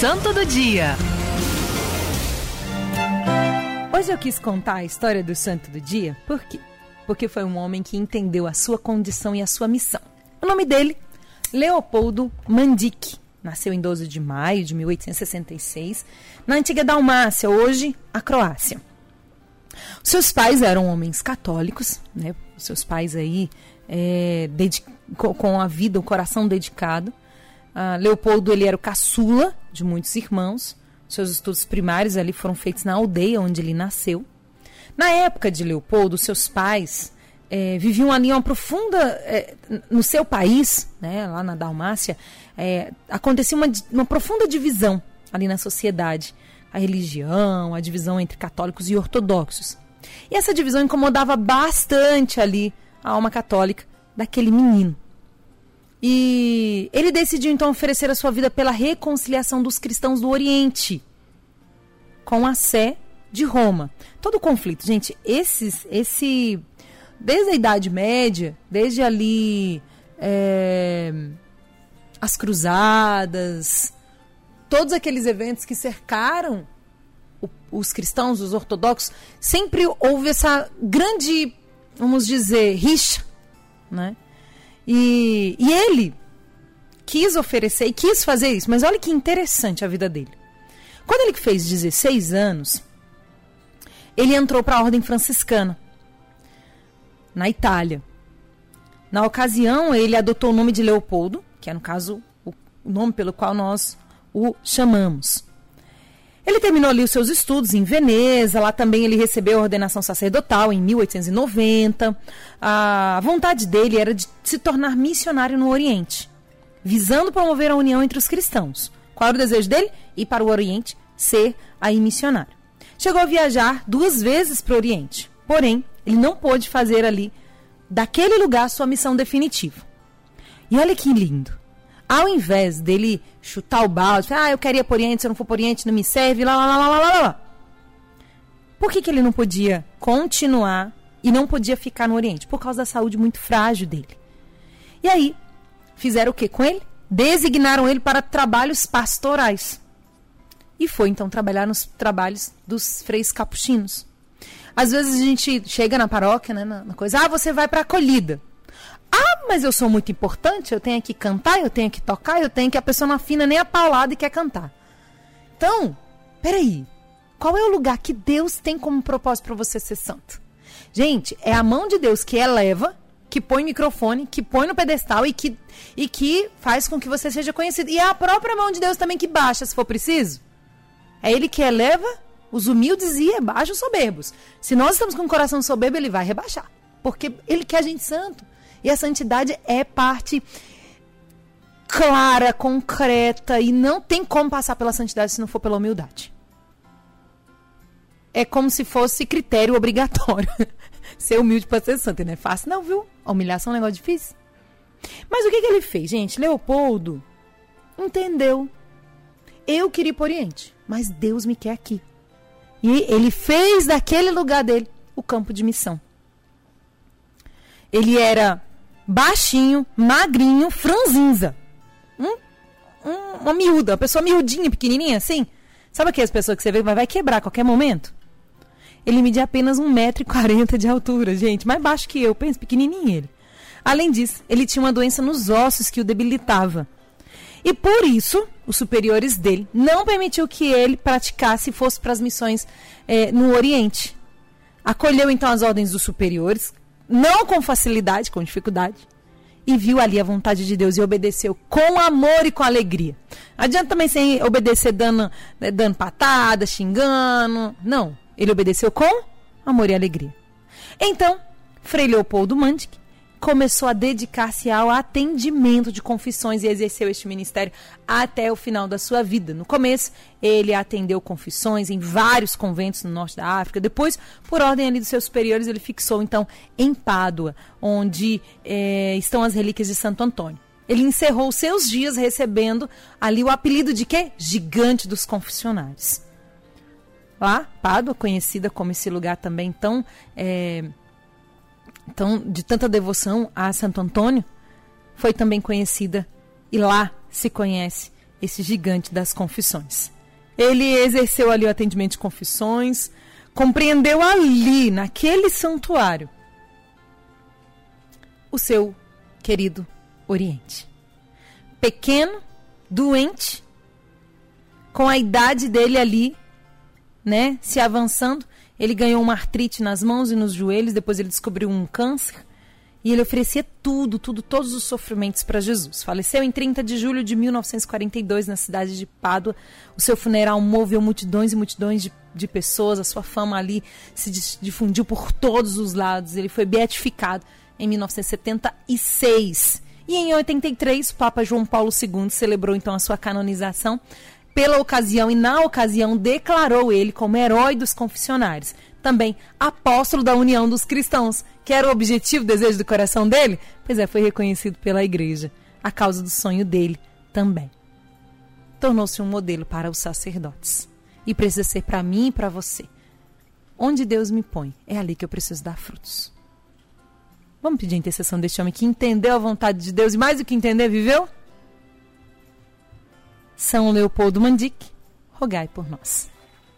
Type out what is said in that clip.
Santo do Dia. Hoje eu quis contar a história do Santo do Dia, por quê? Porque foi um homem que entendeu a sua condição e a sua missão. O nome dele, Leopoldo Mandic. Nasceu em 12 de maio de 1866, na antiga Dalmácia, hoje a Croácia. Seus pais eram homens católicos, né? Seus pais aí é, com a vida, o coração dedicado. Uh, Leopoldo ele era o caçula de muitos irmãos. Seus estudos primários ali foram feitos na aldeia onde ele nasceu. Na época de Leopoldo, seus pais é, viviam ali uma profunda. É, no seu país, né, lá na Dalmácia, é, acontecia uma, uma profunda divisão ali na sociedade. A religião, a divisão entre católicos e ortodoxos. E essa divisão incomodava bastante ali a alma católica daquele menino. E ele decidiu então oferecer a sua vida pela reconciliação dos cristãos do Oriente com a Sé de Roma. Todo o conflito, gente, esses, esse, desde a Idade Média, desde ali é, as cruzadas, todos aqueles eventos que cercaram o, os cristãos, os ortodoxos, sempre houve essa grande, vamos dizer, rixa, né? E, e ele quis oferecer e quis fazer isso, mas olha que interessante a vida dele. Quando ele fez 16 anos, ele entrou para a ordem franciscana na Itália. Na ocasião, ele adotou o nome de Leopoldo, que é, no caso, o nome pelo qual nós o chamamos. Ele terminou ali os seus estudos em Veneza, lá também ele recebeu a ordenação sacerdotal em 1890. A vontade dele era de se tornar missionário no Oriente, visando promover a união entre os cristãos. Qual era o desejo dele? Ir para o Oriente, ser aí missionário. Chegou a viajar duas vezes para o Oriente, porém, ele não pôde fazer ali, daquele lugar, sua missão definitiva. E olha que lindo ao invés dele chutar o balde, ah, eu queria por Oriente, se eu não for por Oriente não me serve, lá, lá, lá, lá, lá, lá. Por que, que ele não podia continuar e não podia ficar no Oriente? Por causa da saúde muito frágil dele. E aí, fizeram o que com ele? Designaram ele para trabalhos pastorais. E foi então trabalhar nos trabalhos dos freis capuchinos. Às vezes a gente chega na paróquia, né, na, coisa, ah, você vai para acolhida. Ah, mas eu sou muito importante, eu tenho que cantar, eu tenho que tocar, eu tenho que a pessoa não afina nem a paulada e quer cantar. Então, peraí. Qual é o lugar que Deus tem como propósito para você ser santo? Gente, é a mão de Deus que eleva, que põe microfone, que põe no pedestal e que, e que faz com que você seja conhecido. E é a própria mão de Deus também que baixa, se for preciso. É Ele que eleva os humildes e rebaixa os soberbos. Se nós estamos com o coração soberbo, Ele vai rebaixar. Porque Ele quer a gente santo. E a santidade é parte clara, concreta e não tem como passar pela santidade se não for pela humildade. É como se fosse critério obrigatório. ser humilde para ser santo. Não é fácil, não, viu? A humilhação é um negócio difícil. Mas o que, que ele fez, gente? Leopoldo entendeu. Eu queria ir para o Oriente, mas Deus me quer aqui. E ele fez daquele lugar dele o campo de missão. Ele era baixinho, magrinho, franzinza. Um, um, uma miúda, uma pessoa miudinha, pequenininha assim. Sabe aquelas pessoas que você vê vai, vai quebrar a qualquer momento? Ele media apenas 1,40m de altura, gente. Mais baixo que eu, pensa, pequenininho ele. Além disso, ele tinha uma doença nos ossos que o debilitava. E por isso, os superiores dele não permitiu que ele praticasse e fosse para as missões é, no Oriente. Acolheu então as ordens dos superiores, não com facilidade, com dificuldade, e viu ali a vontade de Deus e obedeceu com amor e com alegria. Adianta também sem obedecer dando, né, dando patada, xingando. Não. Ele obedeceu com amor e alegria. Então, Frei Leopoldo Mandic começou a dedicar-se ao atendimento de confissões e exerceu este ministério até o final da sua vida. No começo, ele atendeu confissões em vários conventos no norte da África. Depois, por ordem ali dos seus superiores, ele fixou então em Pádua, onde é, estão as relíquias de Santo Antônio. Ele encerrou seus dias recebendo ali o apelido de quê? Gigante dos confessionários. Lá, Pádua, conhecida como esse lugar também tão é, então, de tanta devoção a Santo Antônio, foi também conhecida e lá se conhece esse gigante das confissões. Ele exerceu ali o atendimento de confissões, compreendeu ali, naquele santuário, o seu querido Oriente. Pequeno, doente, com a idade dele ali, né, se avançando, ele ganhou uma artrite nas mãos e nos joelhos, depois ele descobriu um câncer. E ele oferecia tudo, tudo, todos os sofrimentos para Jesus. Faleceu em 30 de julho de 1942 na cidade de Pádua. O seu funeral moveu multidões e multidões de, de pessoas. A sua fama ali se difundiu por todos os lados. Ele foi beatificado em 1976. E em 83, o Papa João Paulo II celebrou então a sua canonização. Pela ocasião e na ocasião declarou ele como herói dos confessionários também apóstolo da união dos cristãos, que era o objetivo, desejo do coração dele? Pois é, foi reconhecido pela igreja, a causa do sonho dele também. Tornou-se um modelo para os sacerdotes. E precisa ser para mim e para você. Onde Deus me põe, é ali que eu preciso dar frutos. Vamos pedir a intercessão deste homem que entendeu a vontade de Deus e mais do que entender, viveu? São Leopoldo Mandic, rogai por nós.